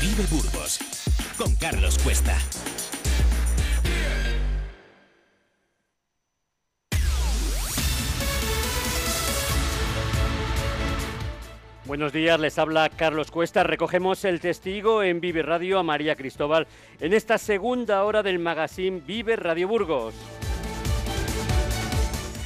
Vive Burgos con Carlos Cuesta. Buenos días, les habla Carlos Cuesta. Recogemos el testigo en Vive Radio a María Cristóbal en esta segunda hora del magazine Vive Radio Burgos.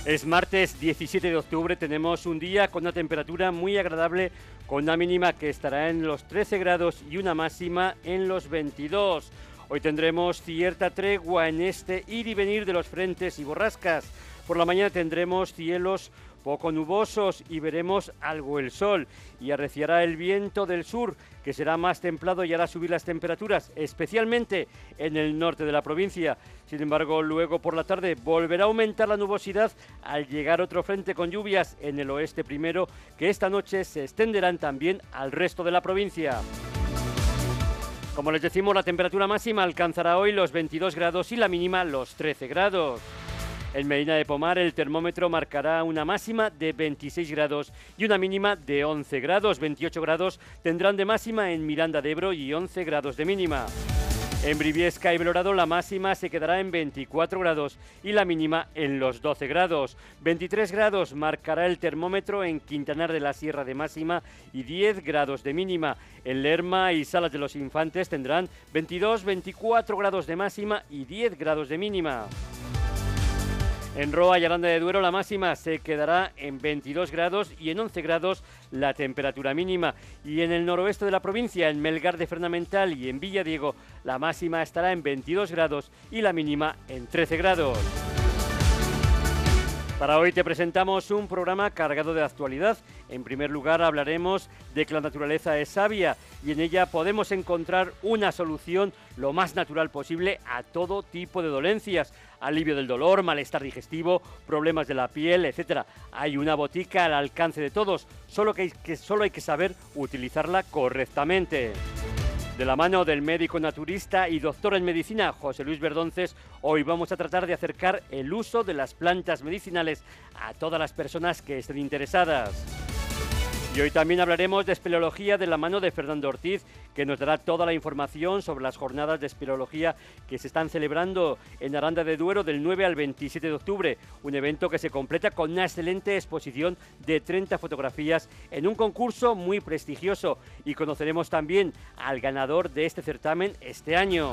Es martes 17 de octubre, tenemos un día con una temperatura muy agradable, con una mínima que estará en los 13 grados y una máxima en los 22. Hoy tendremos cierta tregua en este ir y venir de los frentes y borrascas. Por la mañana tendremos cielos poco nubosos y veremos algo el sol y arreciará el viento del sur que será más templado y hará subir las temperaturas, especialmente en el norte de la provincia. Sin embargo, luego por la tarde volverá a aumentar la nubosidad al llegar otro frente con lluvias en el oeste primero que esta noche se extenderán también al resto de la provincia. Como les decimos, la temperatura máxima alcanzará hoy los 22 grados y la mínima los 13 grados. En Medina de Pomar el termómetro marcará una máxima de 26 grados y una mínima de 11 grados. 28 grados tendrán de máxima en Miranda de Ebro y 11 grados de mínima. En Briviesca y Belorado la máxima se quedará en 24 grados y la mínima en los 12 grados. 23 grados marcará el termómetro en Quintanar de la Sierra de máxima y 10 grados de mínima. En Lerma y Salas de los Infantes tendrán 22, 24 grados de máxima y 10 grados de mínima. En Roa y Aranda de Duero la máxima se quedará en 22 grados y en 11 grados la temperatura mínima. Y en el noroeste de la provincia, en Melgar de Fernamental y en Villadiego, la máxima estará en 22 grados y la mínima en 13 grados. Para hoy te presentamos un programa cargado de actualidad. En primer lugar hablaremos de que la naturaleza es sabia y en ella podemos encontrar una solución lo más natural posible a todo tipo de dolencias, alivio del dolor, malestar digestivo, problemas de la piel, etc. Hay una botica al alcance de todos, solo que, que, solo hay que saber utilizarla correctamente. De la mano del médico naturista y doctor en medicina José Luis Verdonces, hoy vamos a tratar de acercar el uso de las plantas medicinales a todas las personas que estén interesadas. Y hoy también hablaremos de espeleología de la mano de Fernando Ortiz, que nos dará toda la información sobre las jornadas de espeleología que se están celebrando en Aranda de Duero del 9 al 27 de octubre. Un evento que se completa con una excelente exposición de 30 fotografías en un concurso muy prestigioso. Y conoceremos también al ganador de este certamen este año.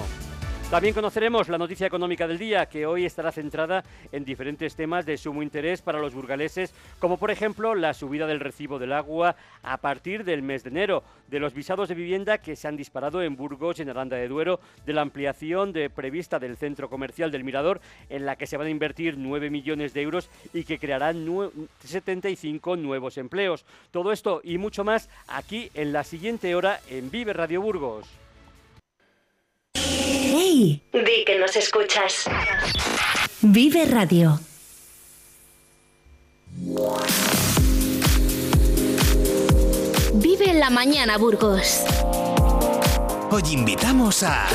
También conoceremos la noticia económica del día, que hoy estará centrada en diferentes temas de sumo interés para los burgaleses, como por ejemplo la subida del recibo del agua a partir del mes de enero, de los visados de vivienda que se han disparado en Burgos y en Aranda de Duero, de la ampliación de prevista del centro comercial del Mirador, en la que se van a invertir 9 millones de euros y que crearán 75 nuevos empleos. Todo esto y mucho más aquí en la siguiente hora en Vive Radio Burgos. ¡Hey! Di que nos escuchas. Vive Radio. Vive la mañana, Burgos. Hoy invitamos a...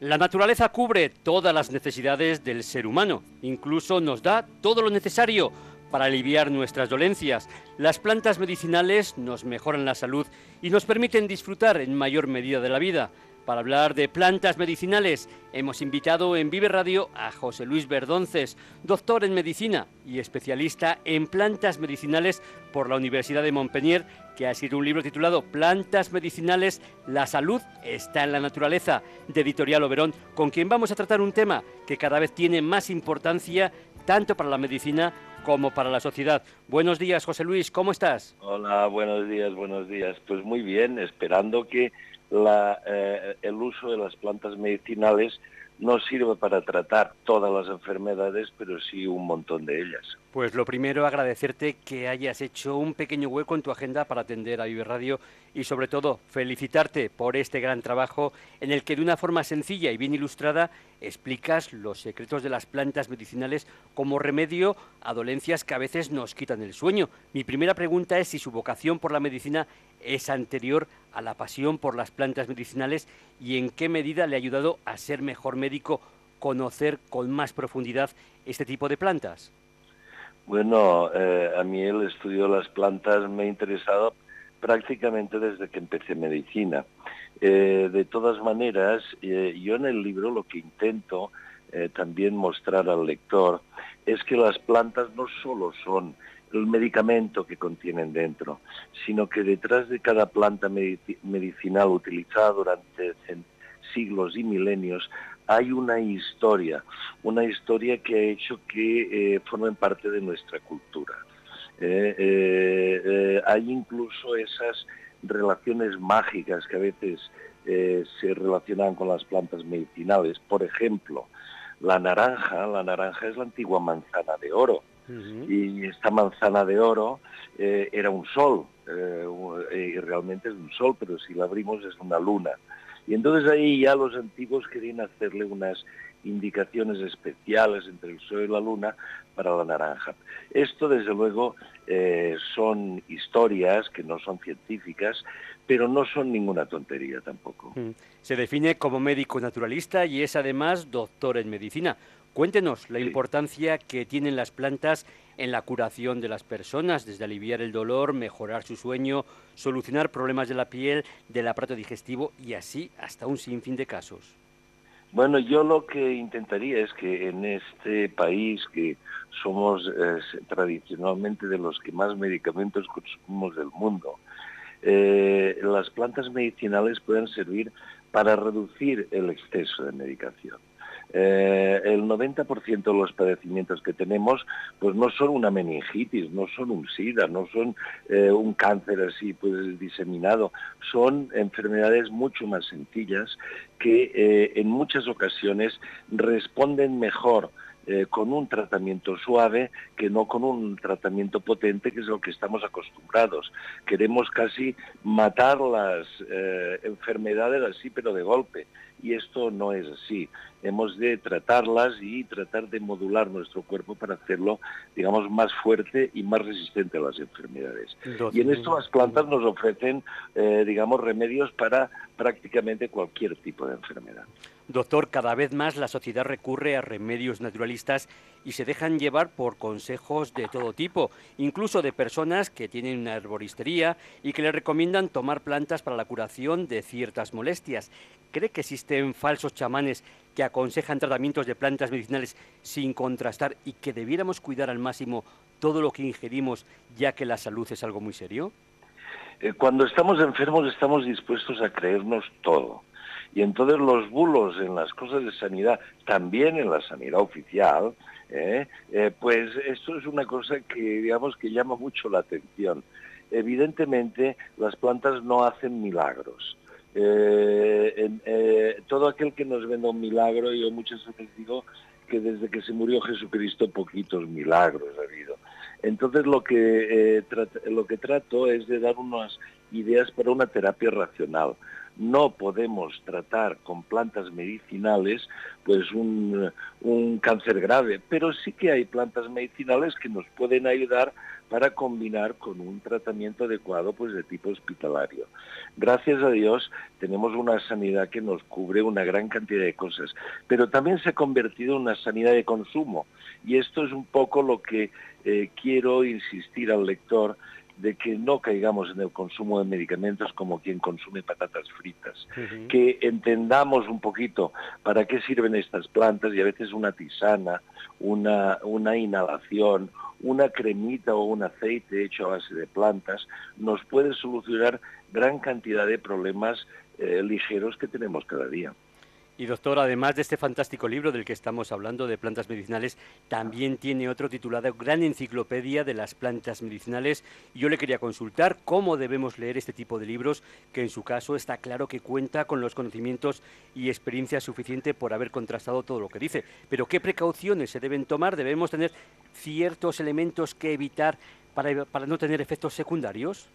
La naturaleza cubre todas las necesidades del ser humano, incluso nos da todo lo necesario para aliviar nuestras dolencias. Las plantas medicinales nos mejoran la salud y nos permiten disfrutar en mayor medida de la vida. Para hablar de plantas medicinales, hemos invitado en Vive Radio a José Luis Verdonces, doctor en medicina y especialista en plantas medicinales por la Universidad de Montpellier, que ha escrito un libro titulado Plantas medicinales, la salud está en la naturaleza, de Editorial Oberón, con quien vamos a tratar un tema que cada vez tiene más importancia tanto para la medicina como para la sociedad. Buenos días, José Luis, ¿cómo estás? Hola, buenos días, buenos días. Pues muy bien, esperando que la, eh, el uso de las plantas medicinales no sirva para tratar todas las enfermedades, pero sí un montón de ellas. Pues lo primero, agradecerte que hayas hecho un pequeño hueco en tu agenda para atender a Vive Radio y sobre todo felicitarte por este gran trabajo en el que de una forma sencilla y bien ilustrada explicas los secretos de las plantas medicinales como remedio a dolencias que a veces nos quitan el sueño. Mi primera pregunta es si su vocación por la medicina es anterior a la pasión por las plantas medicinales y en qué medida le ha ayudado a ser mejor médico conocer con más profundidad este tipo de plantas? Bueno, eh, a mí el estudio de las plantas me ha interesado prácticamente desde que empecé medicina. Eh, de todas maneras, eh, yo en el libro lo que intento también mostrar al lector es que las plantas no solo son el medicamento que contienen dentro, sino que detrás de cada planta medicinal utilizada durante siglos y milenios hay una historia, una historia que ha hecho que eh, formen parte de nuestra cultura. Eh, eh, hay incluso esas relaciones mágicas que a veces se relacionan con las plantas medicinales. Por ejemplo, la naranja, la naranja es la antigua manzana de oro. Y esta manzana de oro era un sol, y realmente es un sol, pero si la abrimos es una luna. Y entonces ahí ya los antiguos querían hacerle unas indicaciones especiales entre el sol y la luna para la naranja. Esto, desde luego, eh, son historias que no son científicas, pero no son ninguna tontería tampoco. Mm. Se define como médico naturalista y es además doctor en medicina. Cuéntenos la importancia que tienen las plantas en la curación de las personas, desde aliviar el dolor, mejorar su sueño, solucionar problemas de la piel, del aparato digestivo y así hasta un sinfín de casos. Bueno, yo lo que intentaría es que en este país que somos eh, tradicionalmente de los que más medicamentos consumimos del mundo, eh, las plantas medicinales puedan servir para reducir el exceso de medicación. Eh, el 90% de los padecimientos que tenemos pues no son una meningitis, no son un SIDA, no son eh, un cáncer así pues diseminado, son enfermedades mucho más sencillas que eh, en muchas ocasiones responden mejor con un tratamiento suave que no con un tratamiento potente, que es lo que estamos acostumbrados. Queremos casi matar las enfermedades así, pero de golpe y esto no es así. Hemos de tratarlas y tratar de modular nuestro cuerpo para hacerlo, digamos, más fuerte y más resistente a las enfermedades. y en esto las plantas nos ofrecen, eh, digamos, remedios para prácticamente cualquier tipo de enfermedad. Doctor, cada vez más la sociedad recurre a remedios naturalistas y se dejan llevar por consejos de todo tipo, incluso de personas que tienen una herboristería y que le recomiendan tomar plantas para la curación de ciertas molestias. ¿Cree que existen falsos chamanes que aconsejan tratamientos de plantas medicinales sin contrastar y que debiéramos cuidar al máximo todo lo que ingerimos, ya que la salud es algo muy serio? Eh, cuando estamos enfermos estamos dispuestos a creernos todo. Y entonces los bulos en las cosas de sanidad, también en la sanidad oficial, ¿eh? Eh, pues esto es una cosa que digamos que llama mucho la atención. Evidentemente las plantas no hacen milagros. Eh, todo aquel que nos venda un milagro, yo muchas veces digo que desde que se murió Jesucristo poquitos milagros ha habido. Entonces lo que, lo que trato es de dar unas ideas para una terapia racional no podemos tratar con plantas medicinales pues un, cáncer grave, pero sí que hay plantas medicinales que nos pueden ayudar para combinar con un tratamiento adecuado pues de tipo hospitalario. Gracias a Dios tenemos una sanidad que nos cubre una gran cantidad de cosas, pero también se ha convertido en una sanidad de consumo y esto es un poco lo que eh, quiero insistir al lector de que no caigamos en el consumo de medicamentos como quien consume patatas fritas, que entendamos un poquito para qué sirven estas plantas y a veces una tisana, una, una inhalación, una cremita o un aceite hecho a base de plantas nos puede solucionar gran cantidad de problemas eh, ligeros que tenemos cada día. Y doctor, además de este fantástico libro del que estamos hablando de plantas medicinales, también tiene otro titulado Gran Enciclopedia de las Plantas Medicinales. Yo le quería consultar cómo debemos leer este tipo de libros, que en su caso está claro que cuenta con los conocimientos y experiencia suficiente por haber contrastado todo lo que dice. Pero ¿qué precauciones se deben tomar? ¿Debemos tener ciertos elementos que evitar para, para no tener efectos secundarios?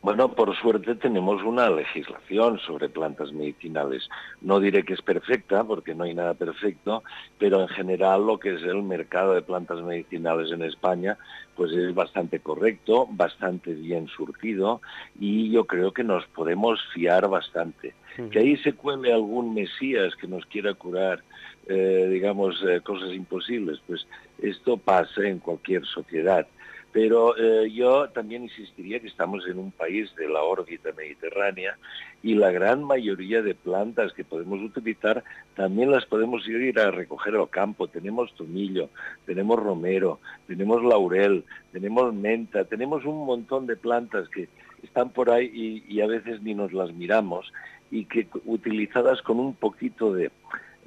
Bueno, por suerte tenemos una legislación sobre plantas medicinales. No diré que es perfecta, porque no hay nada perfecto, pero en general lo que es el mercado de plantas medicinales en España, pues es bastante correcto, bastante bien surtido y yo creo que nos podemos fiar bastante. Que ahí se cuele algún mesías que nos quiera curar, eh, digamos, eh, cosas imposibles, pues esto pasa en cualquier sociedad pero eh, yo también insistiría que estamos en un país de la órbita mediterránea y la gran mayoría de plantas que podemos utilizar también las podemos ir a recoger al campo. Tenemos tomillo, tenemos romero, tenemos laurel, tenemos menta, tenemos un montón de plantas que están por ahí y, y a veces ni nos las miramos y que utilizadas con un poquito de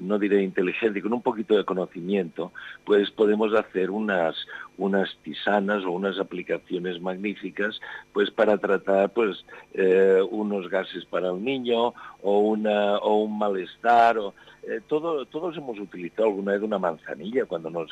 no diré inteligente, con un poquito de conocimiento, pues podemos hacer unas, unas tisanas o unas aplicaciones magníficas pues para tratar pues eh, unos gases para el niño o, una, o un malestar. O, eh, todo, todos hemos utilizado alguna vez una manzanilla cuando, nos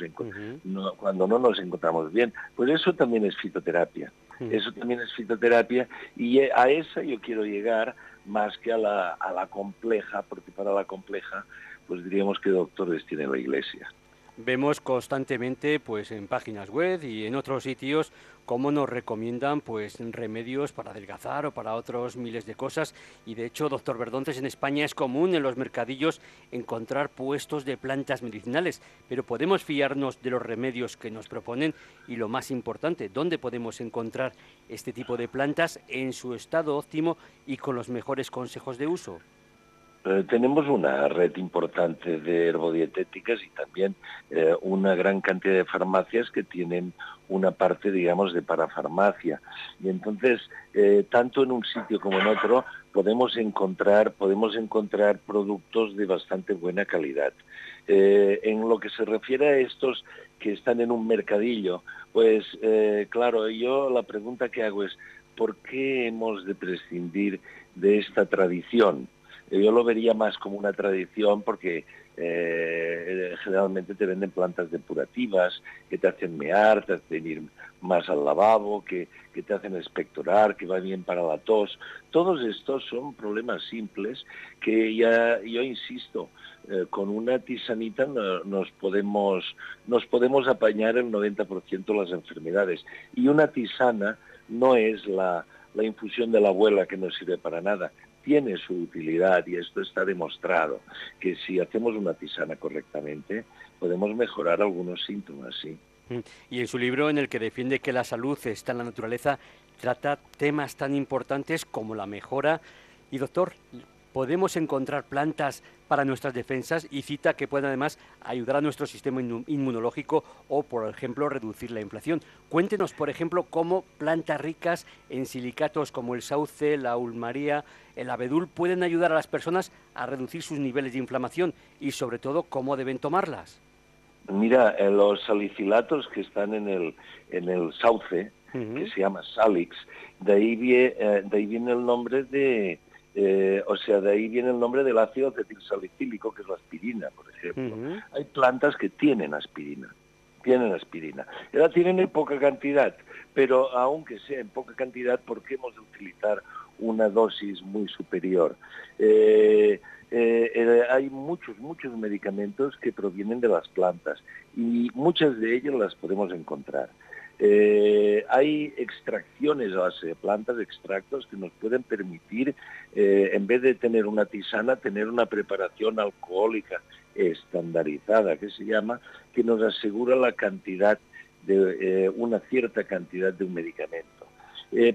no, cuando no nos encontramos bien. Pues eso también es fitoterapia. Eso también es fitoterapia y a esa yo quiero llegar más que a la, a la compleja, porque para la compleja pues diríamos que doctores tiene la Iglesia. Vemos constantemente pues en páginas web y en otros sitios cómo nos recomiendan pues remedios para adelgazar o para otros miles de cosas y de hecho, doctor Verdontes, en España es común en los mercadillos encontrar puestos de plantas medicinales, pero podemos fiarnos de los remedios que nos proponen y lo más importante, ¿dónde podemos encontrar este tipo de plantas en su estado óptimo y con los mejores consejos de uso? Eh, tenemos una red importante de herbodietéticas y también eh, una gran cantidad de farmacias que tienen una parte, digamos, de parafarmacia. Y entonces, eh, tanto en un sitio como en otro, podemos encontrar, podemos encontrar productos de bastante buena calidad. en lo que se refiere a estos que están en un mercadillo, pues claro, yo la pregunta que hago es, ¿por qué hemos de prescindir de esta tradición? Yo lo vería más como una tradición porque eh, generalmente te venden plantas depurativas que te hacen mear, te hacen ir más al lavabo, que, te hacen expectorar, que va bien para la tos. Todos estos son problemas simples que ya, yo insisto, eh, con una tisanita nos, podemos, nos podemos apañar el 90% de las enfermedades. Y una tisana no es la, la infusión de la abuela que no sirve para nada tiene su utilidad y esto está demostrado, que si hacemos una tisana correctamente podemos mejorar algunos síntomas, sí. Mm. Y en su libro, en el que defiende que la salud está en la naturaleza, trata temas tan importantes como la mejora. Y doctor, podemos encontrar plantas para nuestras defensas y cita que pueden además ayudar a nuestro sistema inmunológico o, por ejemplo, reducir la inflación. Cuéntenos, por ejemplo, cómo plantas ricas en silicatos como el sauce, la ulmaría, el abedul pueden ayudar a las personas a reducir sus niveles de inflamación y, sobre todo, cómo deben tomarlas. Mira, eh, los salicilatos que están en el, en el sauce, que se llama salix, de ahí, viene, eh, de ahí viene el nombre de, eh, o sea, de ahí viene el nombre del ácido acetilsalicílico, que es la aspirina, por ejemplo. Hay plantas que tienen aspirina, tienen aspirina. La tienen en poca cantidad, pero aunque sea en poca cantidad, ¿por qué hemos de utilizar una dosis muy superior? Eh, eh, hay muchos, muchos medicamentos que provienen de las plantas y muchas de ellas las podemos encontrar. Eh, hay extracciones a base de plantas, extractos que nos pueden permitir, eh, en vez de tener una tisana, tener una preparación alcohólica estandarizada, que se llama, que nos asegura la cantidad de eh, una cierta cantidad de un medicamento.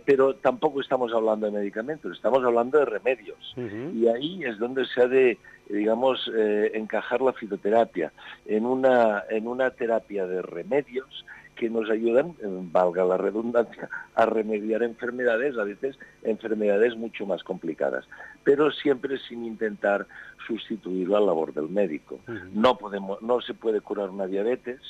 pero tampoco estamos hablando de medicamentos, estamos hablando de remedios. Y ahí es donde se ha de, digamos, encajar la fitoterapia, en una, en una terapia de remedios que nos ayudan, eh, valga la redundancia, a remediar enfermedades, a veces enfermedades mucho más complicadas, pero siempre sin intentar sustituir la labor del médico. No, podemos, no se puede curar una diabetes,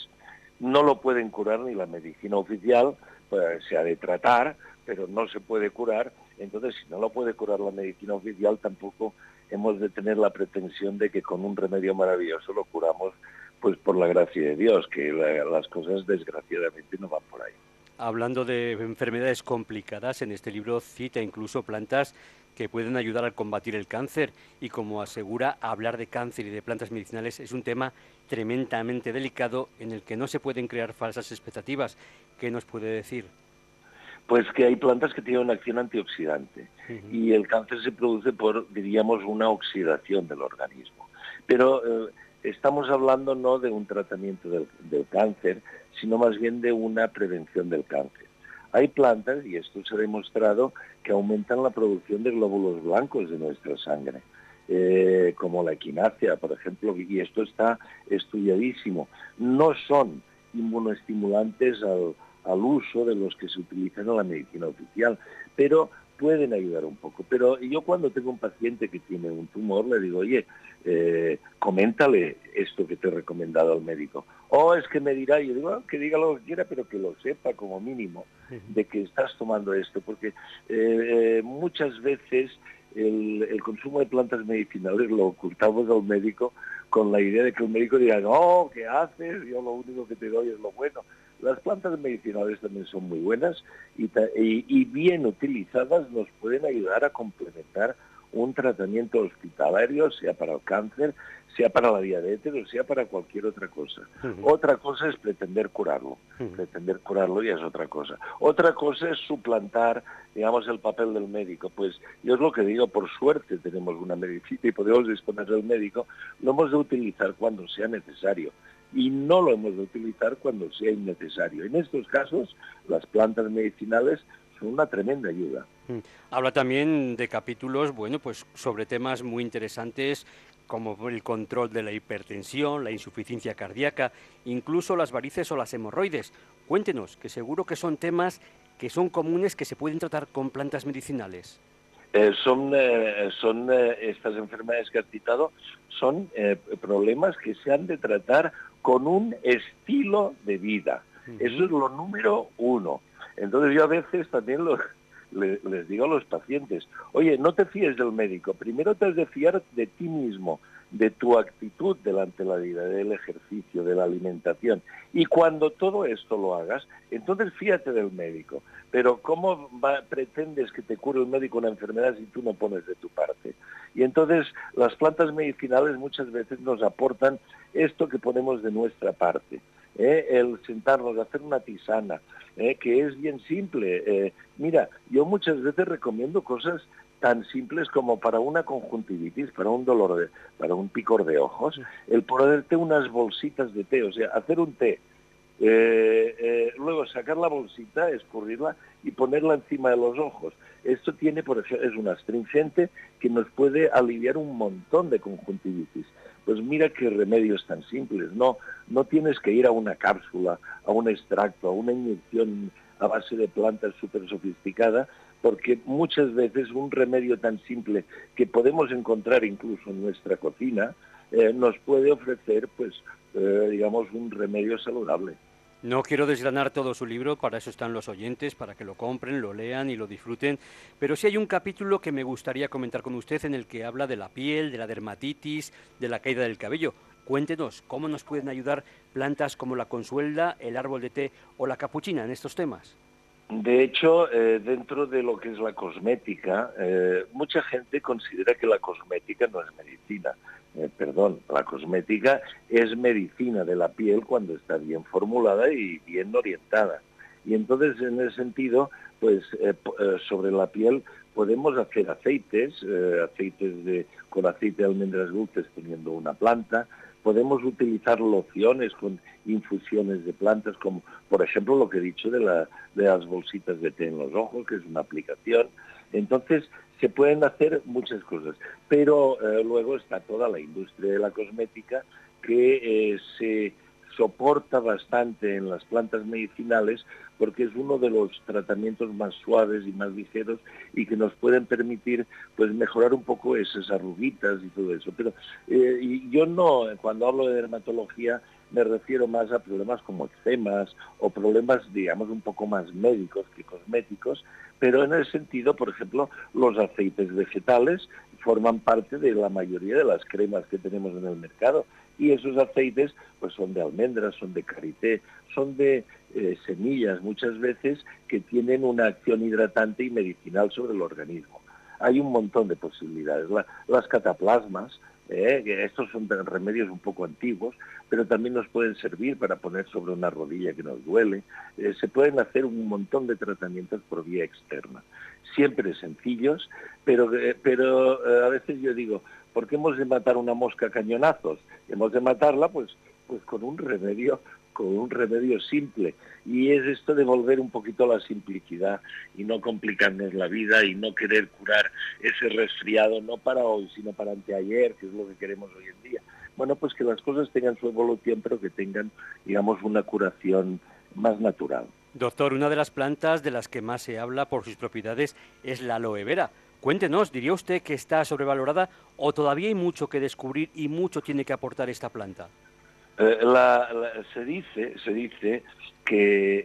no lo pueden curar ni la medicina oficial, pues, se ha de tratar, pero no se puede curar, entonces si no lo puede curar la medicina oficial, tampoco hemos de tener la pretensión de que con un remedio maravilloso lo curamos pues por la gracia de Dios, que las cosas desgraciadamente no van por ahí. hablando de enfermedades complicadas, en este libro cita incluso plantas que pueden ayudar a combatir el cáncer y como asegura, hablar de cáncer y de plantas medicinales es un tema tremendamente delicado en el que no se pueden crear falsas expectativas. ¿Qué nos puede decir? Pues que hay plantas que tienen una acción antioxidante y el cáncer se produce por, diríamos, una oxidación del organismo. Pero eh, estamos hablando no de un tratamiento del, cáncer, sino más bien de una prevención del cáncer. Hay plantas, y esto se ha demostrado, que aumentan la producción de glóbulos blancos de nuestra sangre, eh, como la equinácea, por ejemplo, y esto está estudiadísimo. No son inmunoestimulantes al, al uso de los que se utilizan en la medicina oficial, pero pueden ayudar un poco. Pero yo cuando tengo un paciente que tiene un tumor, le digo, oye, eh, coméntale esto que te he recomendado al médico. O es que me dirá, yo digo, ah, que diga lo que quiera, pero que lo sepa como mínimo de que estás tomando esto, porque eh, eh, muchas veces el, el, consumo de plantas medicinales lo ocultamos al médico con la idea de que el médico diga, no, ¿qué haces? Yo lo único que te doy es lo bueno. Las plantas medicinales también son muy buenas y, bien utilizadas nos pueden ayudar a complementar un tratamiento hospitalario, sea para el cáncer, sea para la diabetes o sea para cualquier otra cosa. Otra cosa es pretender curarlo. Pretender curarlo ya es otra cosa. Otra cosa es suplantar, digamos, el papel del médico. Pues yo es lo que digo, por suerte tenemos una medicina y podemos disponer del médico, lo hemos de utilizar cuando sea necesario y no lo hemos de utilizar cuando sea innecesario. En estos casos, las plantas medicinales son una tremenda ayuda. Mm. Habla también de capítulos, bueno, pues sobre temas muy interesantes como el control de la hipertensión, la insuficiencia cardíaca, incluso las varices o las hemorroides. Cuéntenos, que seguro que son temas que son comunes que se pueden tratar con plantas medicinales. Eh, son eh, son eh, estas enfermedades que has citado, son problemas que se han de tratar con un estilo de vida. Eso es lo número uno. Entonces yo a veces también les digo a los pacientes, oye, no te fíes del médico, primero te has de fiar de ti mismo, de tu actitud delante de la vida, del ejercicio, de la alimentación. Y cuando todo esto lo hagas, entonces fíjate del médico. Pero ¿cómo pretendes que te cure el médico una enfermedad si tú no pones de tu parte? Y entonces las plantas medicinales muchas veces nos aportan esto que ponemos de nuestra parte. ¿Eh? el sentarnos, hacer una tisana, ¿eh? que es bien simple. Eh, mira, yo muchas veces recomiendo cosas tan simples como para una conjuntivitis, para un dolor, de, para un picor de ojos, el ponerte unas bolsitas de té, o sea, hacer un té, luego sacar la bolsita, escurrirla y ponerla encima de los ojos. Esto tiene, por ejemplo, es un astringente que nos puede aliviar un montón de conjuntivitis. Pues mira qué remedios tan simples. No, no tienes que ir a una cápsula, a un extracto, a una inyección a base de plantas súper sofisticada, porque muchas veces un remedio tan simple que podemos encontrar incluso en nuestra cocina eh, nos puede ofrecer, pues, eh, digamos, un remedio saludable. No quiero desgranar todo su libro, para eso están los oyentes, para que lo compren, lo lean y lo disfruten, pero sí hay un capítulo que me gustaría comentar con usted en el que habla de la piel, de la dermatitis, de la caída del cabello. Cuéntenos cómo nos pueden ayudar plantas como la consuelda, el árbol de té o la capuchina en estos temas. De hecho, eh, dentro de lo que es la cosmética, eh, mucha gente considera que la cosmética no es medicina. Eh, perdón, la cosmética es medicina de la piel cuando está bien formulada y bien orientada. Y entonces, en ese sentido, pues sobre la piel podemos hacer aceites, aceites de, con aceite de almendras dulces teniendo una planta, podemos utilizar lociones con infusiones de plantas, como por ejemplo lo que he dicho de, las bolsitas de té en los ojos, que es una aplicación. Entonces, se pueden hacer muchas cosas, pero eh, luego está toda la industria de la cosmética que eh, se soporta bastante en las plantas medicinales porque es uno de los tratamientos más suaves y más ligeros y que nos pueden permitir pues mejorar un poco esas arruguitas y todo eso. Pero eh, yo no, cuando hablo de dermatología, me refiero más a problemas como eczemas o problemas, digamos, un poco más médicos que cosméticos, pero en el sentido, por ejemplo, los aceites vegetales forman parte de la mayoría de las cremas que tenemos en el mercado y esos aceites pues son de almendras, son de karité, son de eh, semillas muchas veces que tienen una acción hidratante y medicinal sobre el organismo. Hay un montón de posibilidades. las cataplasmas, eh, estos son remedios un poco antiguos, pero también nos pueden servir para poner sobre una rodilla que nos duele. Eh, se pueden hacer un montón de tratamientos por vía externa. Siempre sencillos, pero, pero a veces yo digo, ¿Por qué hemos de matar una mosca a cañonazos? Hemos de matarla pues, pues con un remedio con un remedio simple. Y es esto de volver un poquito a la simplicidad y no complicarnos la vida y no querer curar ese resfriado, no para hoy, sino para anteayer, que es lo que queremos hoy en día. Bueno, pues que las cosas tengan su evolución, pero que tengan, digamos, una curación más natural. Doctor, una de las plantas de las que más se habla por sus propiedades es la aloe vera. Cuéntenos, ¿diría usted que está sobrevalorada o todavía hay mucho que descubrir y mucho tiene que aportar esta planta? Eh, se dice, se dice que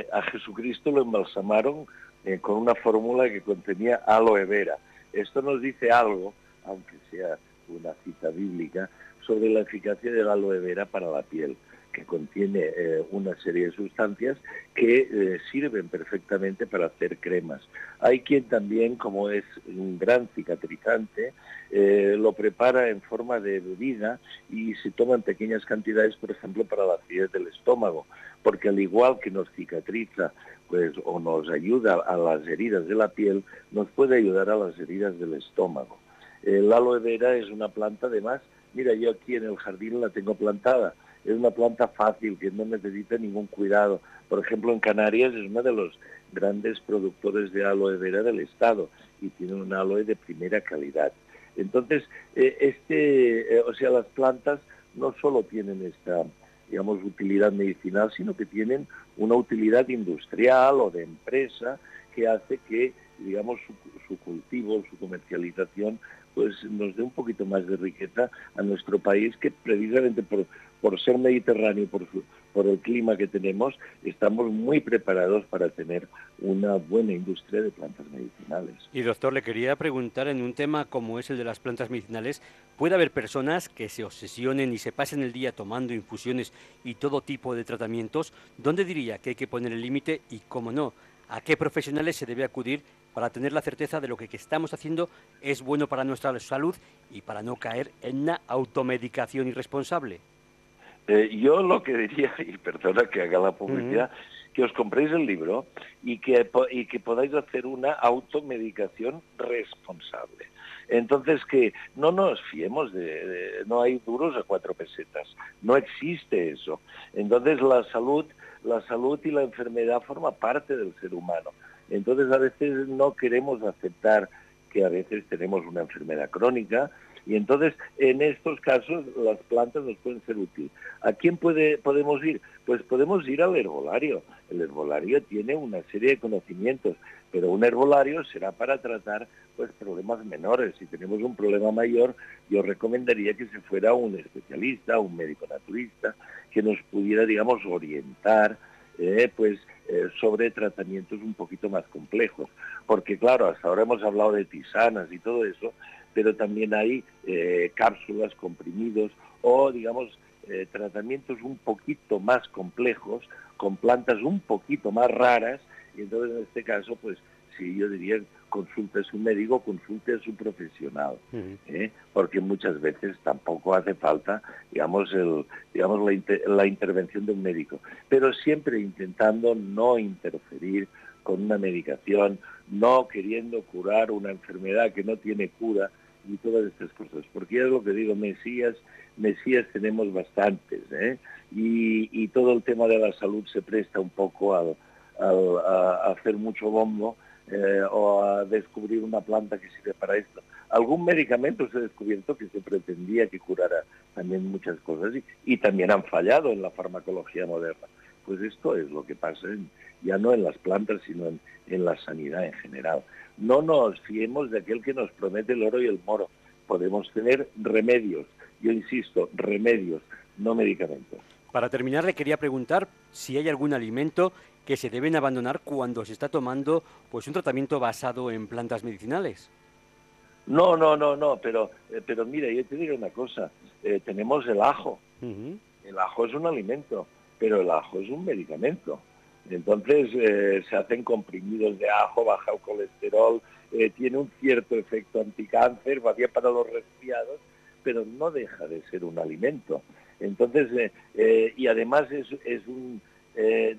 eh, a Jesucristo lo embalsamaron eh, con una fórmula que contenía aloe vera. Esto nos dice algo, aunque sea una cita bíblica, sobre la eficacia de la aloe vera para la piel que contiene eh, una serie de sustancias que eh, sirven perfectamente para hacer cremas. Hay quien también, como es un gran cicatrizante, eh, lo prepara en forma de bebida y se toma en pequeñas cantidades, por ejemplo, para la acidez del estómago, porque al igual que nos cicatriza pues, o nos ayuda a las heridas de la piel, nos puede ayudar a las heridas del estómago. El aloe vera es una planta, además, mira, yo aquí en el jardín la tengo plantada, es una planta fácil, que no necesita ningún cuidado. Por ejemplo, en Canarias es uno de los grandes productores de aloe vera del Estado y tiene un aloe de primera calidad. Entonces, eh, este, eh, o sea, las plantas no solo tienen esta, digamos, utilidad medicinal, sino que tienen una utilidad industrial o de empresa que hace que, digamos, su, su cultivo, su comercialización, pues nos dé un poquito más de riqueza a nuestro país que precisamente por, por ser mediterráneo, por, por el clima que tenemos, estamos muy preparados para tener una buena industria de plantas medicinales. Y doctor, le quería preguntar en un tema como es el de las plantas medicinales, ¿puede haber personas que se obsesionen y se pasen el día tomando infusiones y todo tipo de tratamientos? ¿Dónde diría que hay que poner el límite y, cómo no, a qué profesionales se debe acudir para tener la certeza de lo que, estamos haciendo es bueno para nuestra salud y para no caer en una automedicación irresponsable? Eh, yo lo que diría, y perdona que haga la publicidad, que os compréis el libro y que, y que podáis hacer una automedicación responsable. Entonces que no nos fiemos de, no hay duros a cuatro pesetas, no existe eso. Entonces la salud, la salud y la enfermedad forma parte del ser humano. Entonces a veces no queremos aceptar que a veces tenemos una enfermedad crónica, y entonces, en estos casos, las plantas nos pueden ser útiles. ¿A quién puede, podemos ir? Pues podemos ir al herbolario. El herbolario tiene una serie de conocimientos, pero un herbolario será para tratar pues problemas menores. Si tenemos un problema mayor, yo recomendaría que se fuera un especialista, un médico naturista, que nos pudiera, digamos, orientar eh, pues eh, sobre tratamientos un poquito más complejos. Porque claro, hasta ahora hemos hablado de tisanas y todo eso, pero también hay eh, cápsulas, comprimidos o, digamos, eh, tratamientos un poquito más complejos, con plantas un poquito más raras, y entonces en este caso, pues, si yo diría, consulte a su médico, consulte a su profesional, ¿eh? porque muchas veces tampoco hace falta, digamos, el, digamos la, la intervención de un médico, pero siempre intentando no interferir con una medicación, no queriendo curar una enfermedad que no tiene cura, y todas estas cosas, porque es lo que digo, Mesías, Mesías tenemos bastantes, ¿eh? y, todo el tema de la salud se presta un poco a, hacer mucho bombo eh, o a descubrir una planta que sirve para esto. Algún medicamento se ha descubierto que se pretendía que curara también muchas cosas y también han fallado en la farmacología moderna. Pues esto es lo que pasa ya no en las plantas, sino en, en la sanidad en general. No nos fiemos de aquel que nos promete el oro y el moro. Podemos tener remedios, yo insisto, remedios, no medicamentos. Para terminar, le quería preguntar si hay algún alimento que se deben abandonar cuando se está tomando pues un tratamiento basado en plantas medicinales. No, no, no, no, pero, eh, pero mira, yo te digo una cosa, eh, tenemos el ajo. El ajo es un alimento, pero el ajo es un medicamento. Entonces eh, se hacen comprimidos de ajo, baja el colesterol, tiene un cierto efecto anticáncer, va bien para los resfriados, pero no deja de ser un alimento. Entonces, y además es, es un,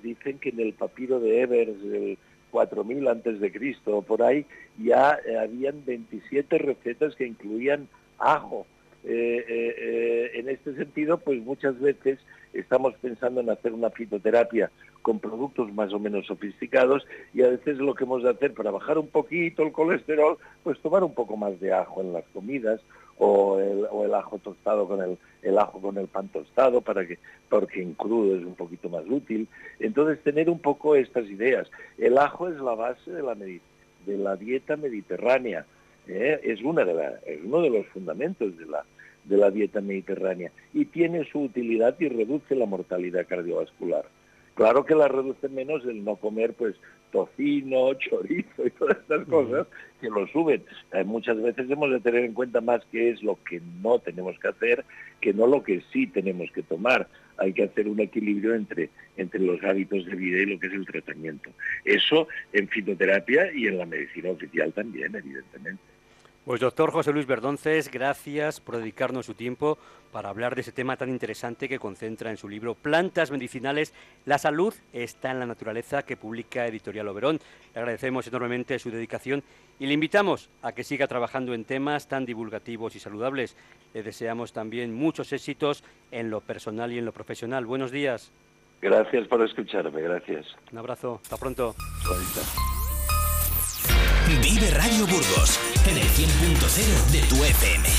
dicen que en el papiro de Evers, el, 4000 antes de Cristo, por ahí, ya eh, habían 27 recetas que incluían ajo. Eh, eh, en este sentido, pues muchas veces estamos pensando en hacer una fitoterapia con productos más o menos sofisticados y a veces lo que hemos de hacer para bajar un poquito el colesterol, pues tomar un poco más de ajo en las comidas o el, ajo tostado con el, ajo con el pan tostado para que porque en crudo es un poquito más útil. Entonces tener un poco estas ideas. El ajo es la base de la de la dieta mediterránea ¿eh? es una de es uno de los fundamentos de la de la dieta mediterránea y tiene su utilidad y reduce la mortalidad cardiovascular Claro que la reduce menos el no comer pues tocino, chorizo y todas estas cosas que lo suben. Eh, muchas veces hemos de tener en cuenta más qué es lo que no tenemos que hacer que no lo que sí tenemos que tomar. Hay que hacer un equilibrio entre, entre los hábitos de vida y lo que es el tratamiento. Eso en fitoterapia y en la medicina oficial también, evidentemente. Pues doctor José Luis Verdonces, gracias por dedicarnos su tiempo para hablar de ese tema tan interesante que concentra en su libro Plantas Medicinales. La salud está en la naturaleza que publica Editorial Oberón. Le agradecemos enormemente su dedicación y le invitamos a que siga trabajando en temas tan divulgativos y saludables. Le deseamos también muchos éxitos en lo personal y en lo profesional. Buenos días. Gracias por escucharme, gracias. Un abrazo, hasta pronto. Vive Radio Burgos en el 100.0 de tu FM.